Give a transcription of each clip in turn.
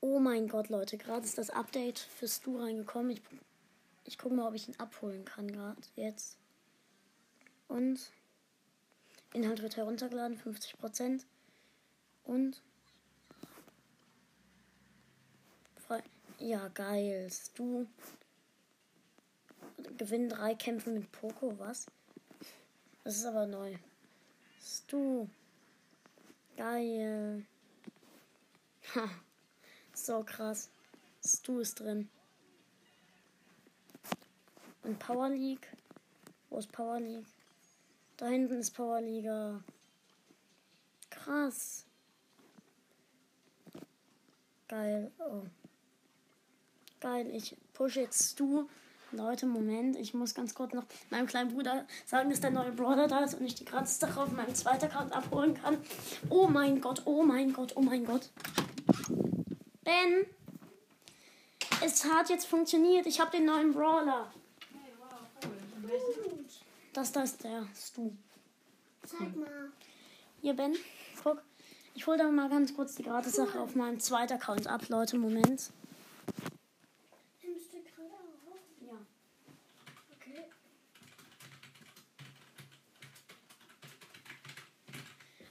Oh mein Gott, Leute, gerade ist das Update für Stu reingekommen. Ich, ich gucke mal, ob ich ihn abholen kann gerade jetzt. Und Inhalt wird heruntergeladen, 50%. Und. Ja, geil. Stu gewinnt drei Kämpfe mit Poco, was? Das ist aber neu. Stu. Geil. Ha. So krass. Stu ist drin. Und Power League. Wo ist Power League? Da hinten ist Power Liga. Krass. Geil. Oh. Geil. Ich pushe jetzt Stu. Leute, Moment. Ich muss ganz kurz noch meinem kleinen Bruder sagen, dass der neue Brother da ist und ich die Gratis-Sache auf meinem zweiten Account abholen kann. Oh mein Gott, oh mein Gott, oh mein Gott. Ben, es hat jetzt funktioniert. Ich habe den neuen Brawler. Das da ist der Stu. Zeig mal. Hier, Ben, guck. Ich hole da mal ganz kurz die Gratis-Sache auf meinem zweiten Account ab, Leute. Moment. Nimmst du gerade auf? Ja. Okay.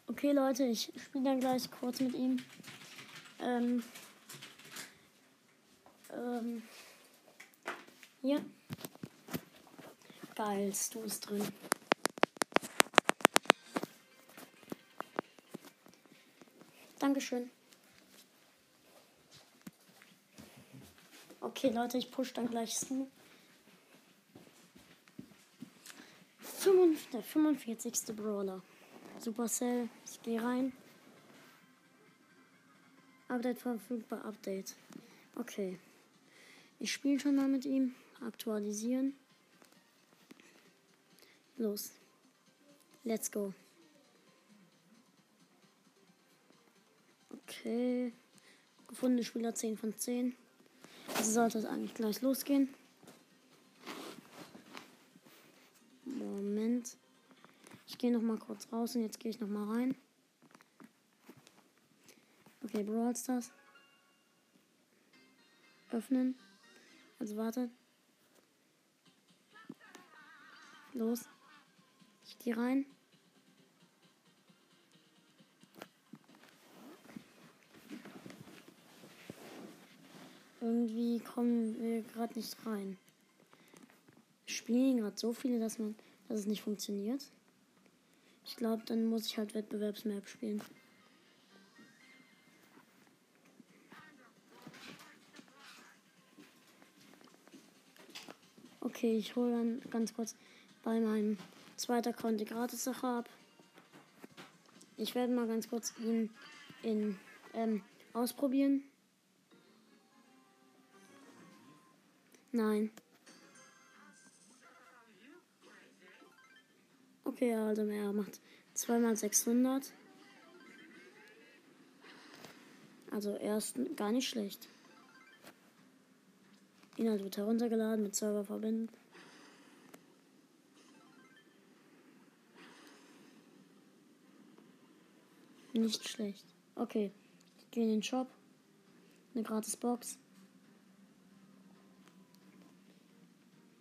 Okay, Leute, ich spiele dann gleich kurz mit ihm. Ähm. Ähm. Hier. Geil, du ist drin. Dankeschön. Okay, Leute, ich push dann gleich Stu. Fünfund- Der 45. Brawler. Supercell, ich gehe rein. Update verfügbar, Update. Okay. Ich spiele schon mal mit ihm. Aktualisieren. Los. Let's go. Okay. Gefundene Spieler 10 von 10. Also sollte es eigentlich gleich losgehen. Moment. Ich gehe noch mal kurz raus und jetzt gehe ich noch mal rein. Okay, Brawl Stars. Öffnen. Also wartet. Los. Ich gehe rein. Irgendwie kommen wir gerade nicht rein. Spielen gerade so viele, dass man, dass es nicht funktioniert. Ich glaube, dann muss ich halt Wettbewerbsmap spielen. Okay, ich hole dann ganz kurz bei meinem zweiten die Gratis-Sache ab. Ich werde mal ganz kurz ihn in ähm, ausprobieren. Nein. Okay, also er macht zweimal 600. Also er ist gar nicht schlecht. Inhalt wird heruntergeladen, mit Server verbinden. Nicht schlecht. Okay, ich gehe in den Shop. Eine gratis Box.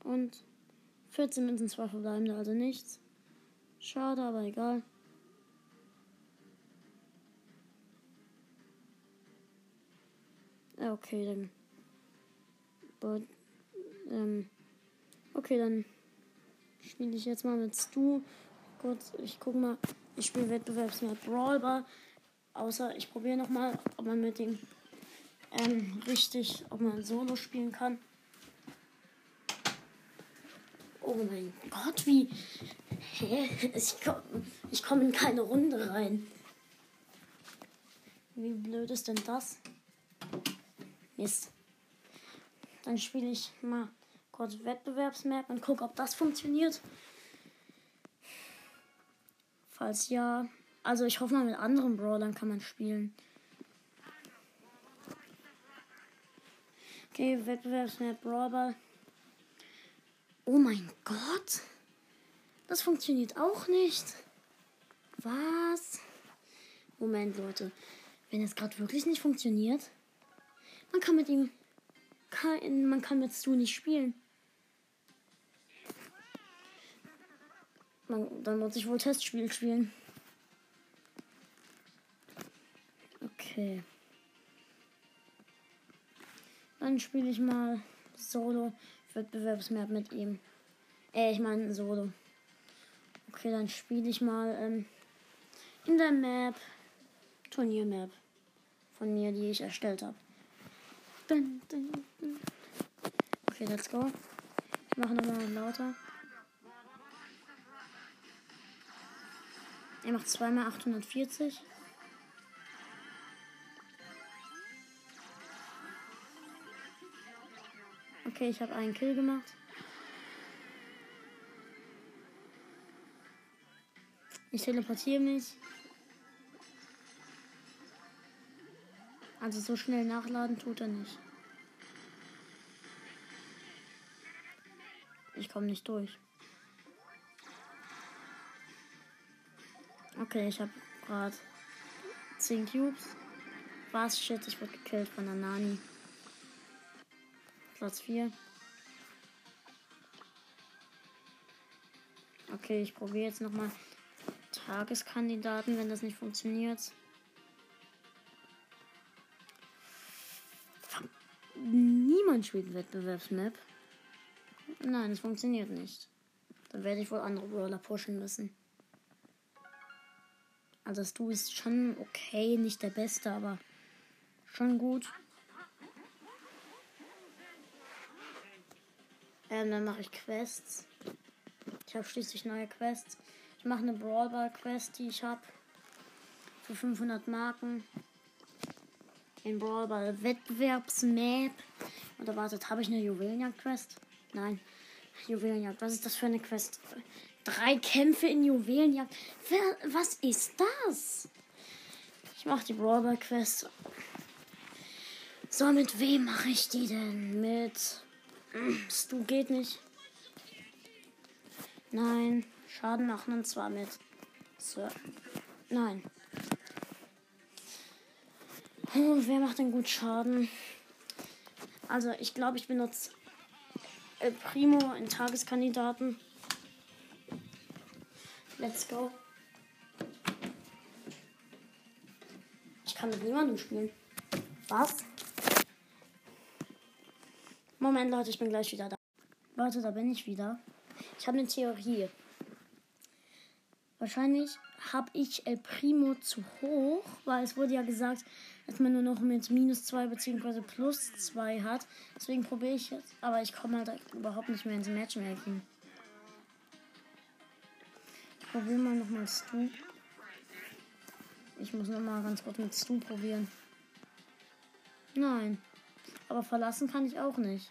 Und 14 Münzen, zwei verbleibende, also nichts. Schade, aber egal. Okay, dann. But, ähm, okay, dann spiele ich jetzt mal mit Stu. Kurz, ich guck mal. Ich spiele Wettbewerbsmap Brawlbar. Außer ich probiere noch mal, ob man mit dem ähm, richtig, ob man Solo spielen kann. Oh mein Gott, wie. Hä? Ich komme ich komm in keine Runde rein. Wie blöd ist denn das? Mist. Dann spiele ich mal kurz Wettbewerbsmap und gucke, ob das funktioniert. Falls ja. Also ich hoffe mal, mit anderen Brawlern kann man spielen. Okay, Wettbewerbsmap Brawler. Oh mein Gott. Das funktioniert auch nicht. Was? Moment, Leute. Wenn es gerade wirklich nicht funktioniert. Man kann mit ihm. Kann, man kann mit Stu nicht spielen. Man, dann muss ich wohl Testspiel spielen. Okay. Dann spiele ich mal Solo Wettbewerbsmap mit ihm. Äh, ich meine Solo. Okay, dann spiele ich mal ähm, in der Map Turniermap von mir, die ich erstellt habe. Okay, let's go. Ich mache nochmal lauter. Er macht zweimal 840. Okay, ich habe einen Kill gemacht. Ich teleportiere mich. Also so schnell nachladen tut er nicht. Ich komme nicht durch. Okay, ich habe gerade 10 Cubes. Was? Shit, ich wurde gekillt von der Nani. Platz 4. Okay, ich probiere jetzt nochmal Tageskandidaten, wenn das nicht funktioniert. Niemand spielt Wettbewerbsmap. Nein, es funktioniert nicht. Dann werde ich wohl andere Brawler pushen müssen. Also du ist schon okay, nicht der Beste, aber schon gut. Ähm, dann mache ich Quests. Ich habe schließlich neue Quests. Ich mache eine Brawlball Quest, die ich habe. Für 500 Marken. In Brawlball Wettbewerbsmap. Oder wartet, habe ich eine Juwelenjagd Quest? Nein. Juwelenjagd. Was ist das für eine Quest? Drei Kämpfe in Juwelenjagd. Wer, was ist das? Ich mache die Brawlball Quest. So, mit wem mache ich die denn? Mit. Stu geht nicht. Nein. Schaden machen und zwar mit. So. Nein. Oh, wer macht denn gut Schaden? Also, ich glaube, ich benutze El Primo in Tageskandidaten. Let's go. Ich kann mit niemandem spielen. Was? Moment, Leute, ich bin gleich wieder da. Leute, da bin ich wieder. Ich habe eine Theorie. Wahrscheinlich habe ich El Primo zu hoch, weil es wurde ja gesagt, dass man nur noch mit minus 2 bzw. plus 2 hat. Deswegen probiere ich jetzt, aber ich komme halt überhaupt nicht mehr ins Matchmaking. Ich probiere mal nochmal Stu. Ich muss nochmal ganz kurz mit Stu probieren. Nein. Aber verlassen kann ich auch nicht.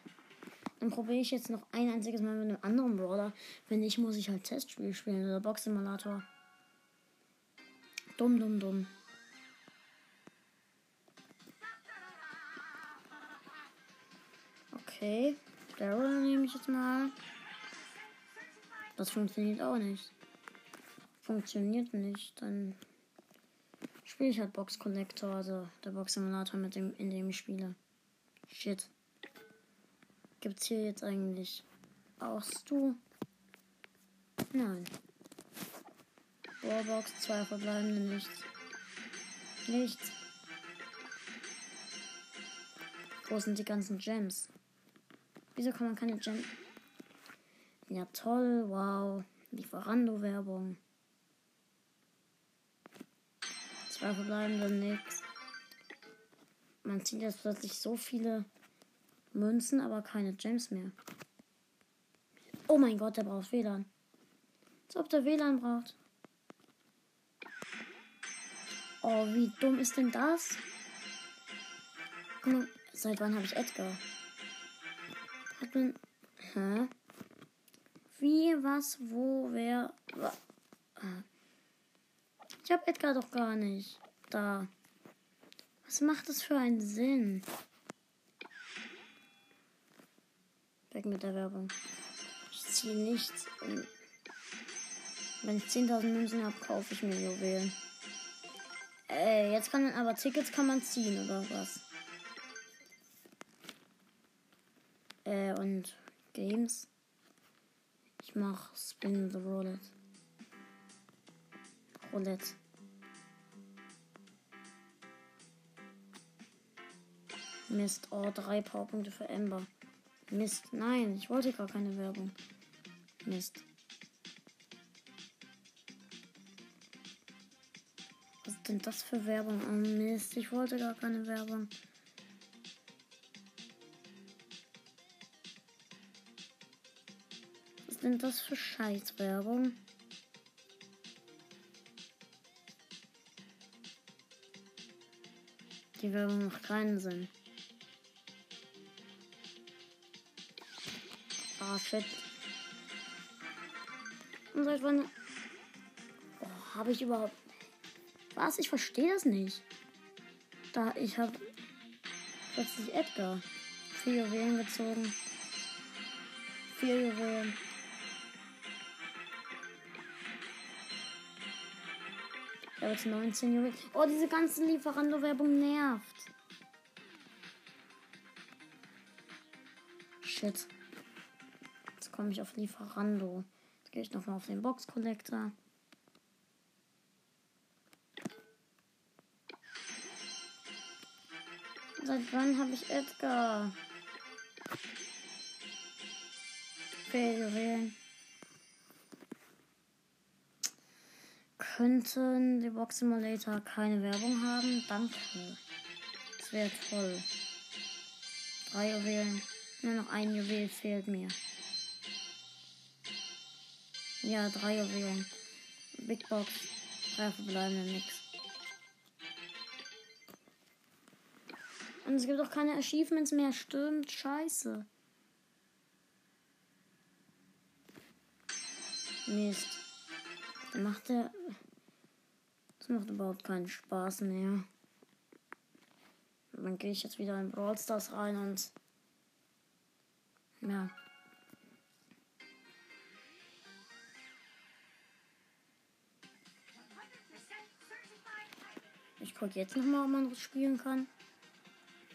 Dann probiere ich jetzt noch ein einziges Mal mit einem anderen Brawler. Wenn nicht, muss ich halt Testspiel spielen oder Box-Simulator. Dumm, dumm, dumm. Okay. Daryl nehme ich jetzt mal. Das funktioniert auch nicht. Funktioniert nicht. Dann spiele ich halt Box Connector, also der Box Simulator, mit dem, in dem ich spiele. Shit. Gibt's hier jetzt eigentlich auch du? Nein. Warbox, zwei verbleibende nichts. Nichts. Wo sind die ganzen Gems? Wieso kann man keine Gems? Ja toll, wow. Lieferando-Werbung. Zwei verbleibende nix. Man zieht jetzt plötzlich so viele Münzen, aber keine Gems mehr. Oh mein Gott, der braucht WLAN. Als ob der WLAN braucht. Oh, wie dumm ist denn das? Seit wann habe ich Edgar? Hat man. Hä? Wie, was, wo, wer. Ich habe Edgar doch gar nicht. Da. Was macht das für einen Sinn? Weg mit der Werbung. Ich ziehe nichts. Und wenn ich 10.000 Münzen habe, kaufe ich mir Juwelen. Ey, jetzt kann man aber Tickets kann man ziehen oder was? Äh, und Games. Ich mach Spin the Roulette. Roulette. Mist. Oh, drei Powerpunkte für Ember. Mist. Nein, ich wollte gar keine Werbung. Mist. Was ist denn das für Werbung? Oh Mist, ich wollte gar keine Werbung. Denn das für Scheißwerbung? Die Werbung macht keinen Sinn. Ah, shit. Und seit wann. Oh, habe ich überhaupt. Was? Ich verstehe das nicht. Da, ich habe plötzlich Edgar. Vier Juwelen gezogen. Vier Juwelen. Habe jetzt 19 Juwelen. Oh, diese ganze Lieferando-Werbung nervt. Shit. Jetzt komme ich auf Lieferando. Jetzt gehe ich nochmal auf den Box Collector. Seit wann habe ich Edgar? Vier Könnten die Box Simulator keine Werbung haben? Danke. Das wäre toll. Drei Juwelen. Nur noch ein Juwel fehlt mir. Ja, drei Juwelen. Big Box. Drei verbleibende nix. Und es gibt auch keine Achievements mehr. Stimmt, scheiße. Mist. Macht der. Das macht überhaupt keinen Spaß mehr. Dann gehe ich jetzt wieder in Brawl Stars rein und. Ja. Ich gucke jetzt nochmal, ob man das spielen kann.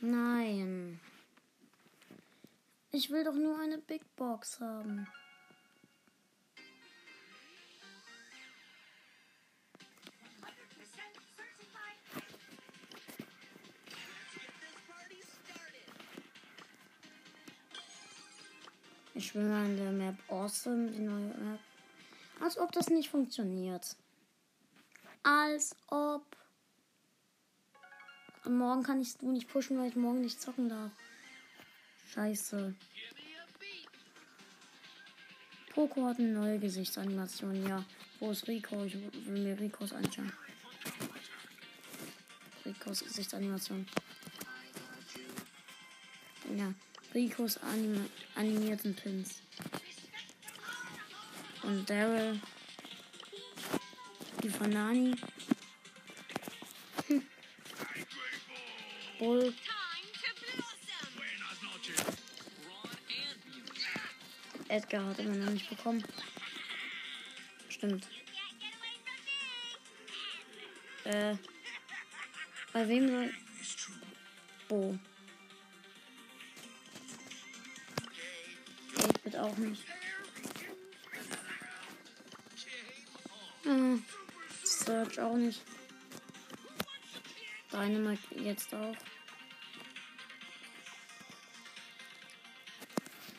Nein. Ich will doch nur eine Big Box haben. Ich spiele mal in der Map Awesome, die neue Map. Als ob das nicht funktioniert. Als ob. Und morgen kann ich du nicht pushen, weil ich morgen nicht zocken darf. Scheiße. Poco hat eine neue Gesichtsanimation, ja. Wo ist Rico? Ich will mir Ricos anschauen. Ricos Gesichtsanimation. Ja, Ricos anima animierten Pins. Und Daryl. Die von Nani. Hm. Bull. Edgar hat immer noch nicht bekommen. Stimmt. Äh. Bei wem soll. Bo. Auch nicht. Hm. Search auch nicht. Dynamite jetzt auch.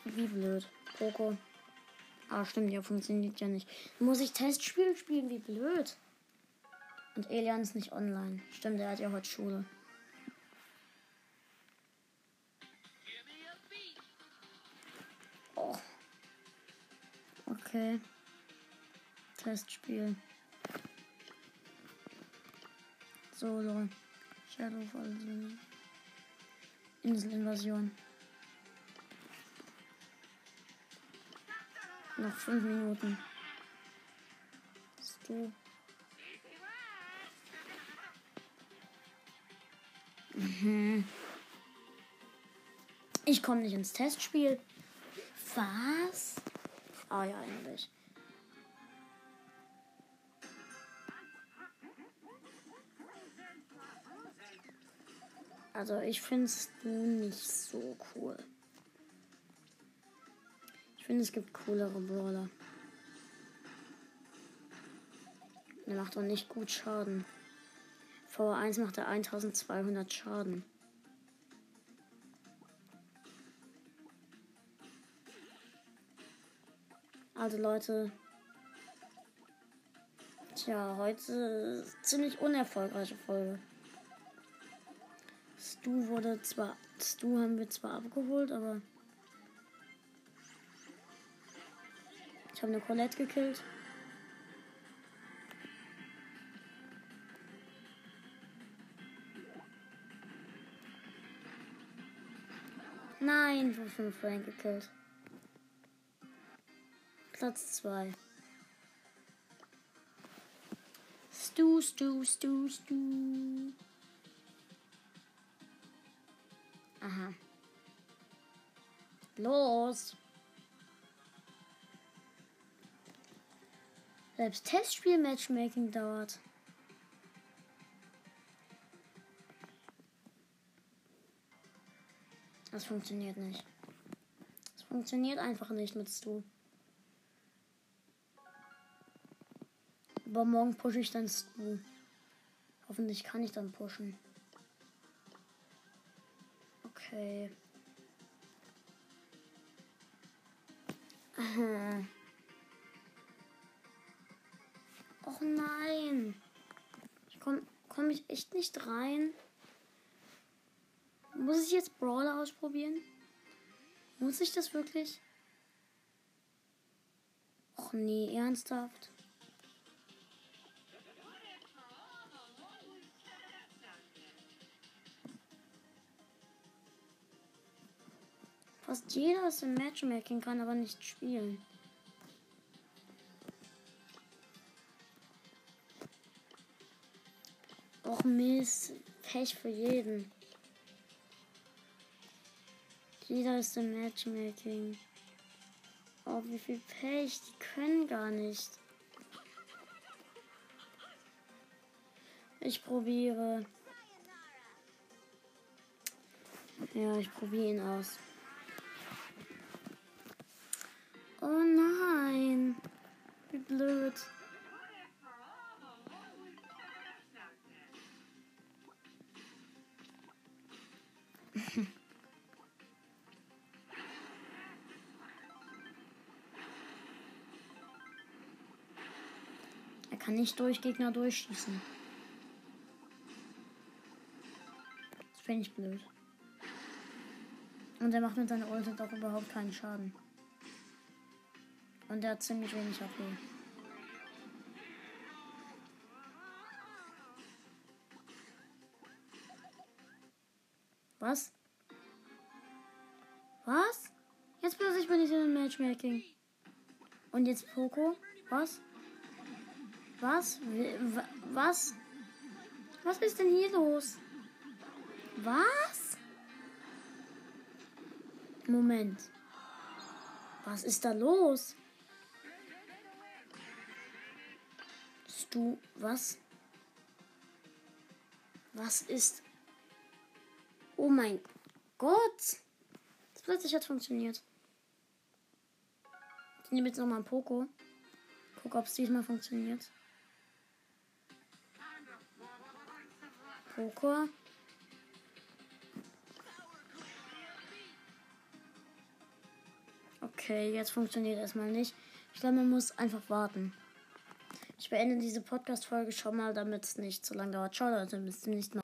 Wie blöd. Poco. Ah, stimmt, ja, funktioniert ja nicht. Muss ich Testspiel spielen? Wie blöd. Und Elian ist nicht online. Stimmt, er hat ja heute Schule. Testspiel. Solo. Shadow of All Inselinvasion. Noch fünf Minuten. Bist du? Ich komme nicht ins Testspiel. Was? Ah ja, eigentlich. Also ich finde es nicht so cool. finde, es gibt coolere Brawler. Der macht doch nicht gut Schaden. V1 macht er 1200 Schaden. Also Leute, tja, heute ziemlich unerfolgreiche Folge. Stu wurde zwar, Stu haben wir zwar abgeholt, aber ich habe eine Colette gekillt. Nein, ich wurde von Frank gekillt. Platz 2. Stu, Stu, Stu, Stu. Aha. Los. Selbst Testspiel-Matchmaking dauert. Das funktioniert nicht. Das funktioniert einfach nicht mit Stu. Aber morgen pushe ich dann Stu. Hoffentlich kann ich dann pushen. Okay. Aha. Och nein. Ich komm, komm ich echt nicht rein. Muss ich jetzt Brawler ausprobieren? Muss ich das wirklich? Och nee, ernsthaft. Fast jeder ist im Matchmaking, kann aber nicht spielen. Och Mist, Pech für jeden. Jeder ist im Matchmaking. Oh, wie viel Pech, die können gar nicht. Ich probiere. Ja, ich probiere ihn aus. Oh nein. Wie blöd. er kann nicht durch Gegner durchschießen. Das finde ich blöd. Und er macht mit seiner Ulti doch überhaupt keinen Schaden. Und er hat ziemlich wenig HP. Was? Was? Jetzt plötzlich bin ich in einem Matchmaking. Und jetzt Poco? Was? Was? Was? Was ist denn hier los? Was? Moment. Was ist da los? Du, was? Was ist? Oh mein Gott! Das plötzlich hat funktioniert. Ich nehme jetzt nochmal ein Poco. Guck, ob es diesmal funktioniert. Poco. Okay, jetzt funktioniert erstmal nicht. Ich glaube, man muss einfach warten. Ich beende diese Podcast-Folge schon mal, damit es nicht zu lange dauert. Ciao, Leute, bis zum nächsten Mal.